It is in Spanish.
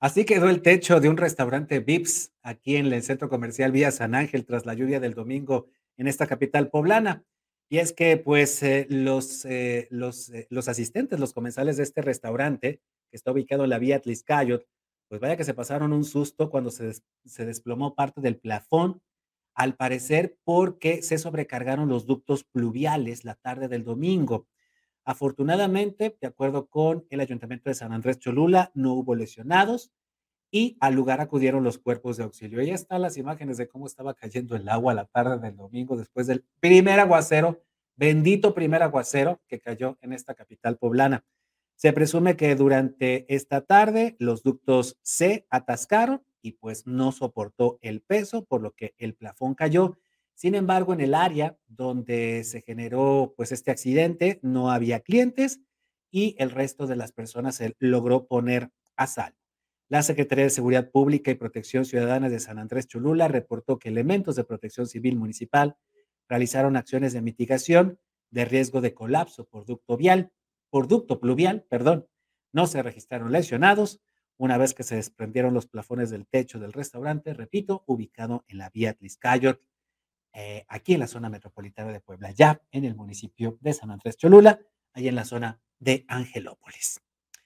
Así quedó el techo de un restaurante Vips aquí en el centro comercial Vía San Ángel tras la lluvia del domingo en esta capital poblana. Y es que, pues, eh, los, eh, los, eh, los asistentes, los comensales de este restaurante, que está ubicado en la vía Tliscayot, pues vaya que se pasaron un susto cuando se, se desplomó parte del plafón, al parecer porque se sobrecargaron los ductos pluviales la tarde del domingo. Afortunadamente, de acuerdo con el Ayuntamiento de San Andrés Cholula, no hubo lesionados y al lugar acudieron los cuerpos de auxilio. Ahí están las imágenes de cómo estaba cayendo el agua la tarde del domingo después del primer aguacero, bendito primer aguacero que cayó en esta capital poblana. Se presume que durante esta tarde los ductos se atascaron y pues no soportó el peso, por lo que el plafón cayó. Sin embargo, en el área donde se generó pues este accidente no había clientes y el resto de las personas se logró poner a salvo. La Secretaría de Seguridad Pública y Protección Ciudadana de San Andrés Cholula reportó que elementos de protección civil municipal realizaron acciones de mitigación de riesgo de colapso por ducto vial, por ducto pluvial, perdón. No se registraron lesionados una vez que se desprendieron los plafones del techo del restaurante, repito, ubicado en la vía Tliscayot, eh, aquí en la zona metropolitana de Puebla, ya en el municipio de San Andrés Cholula, ahí en la zona de Angelópolis.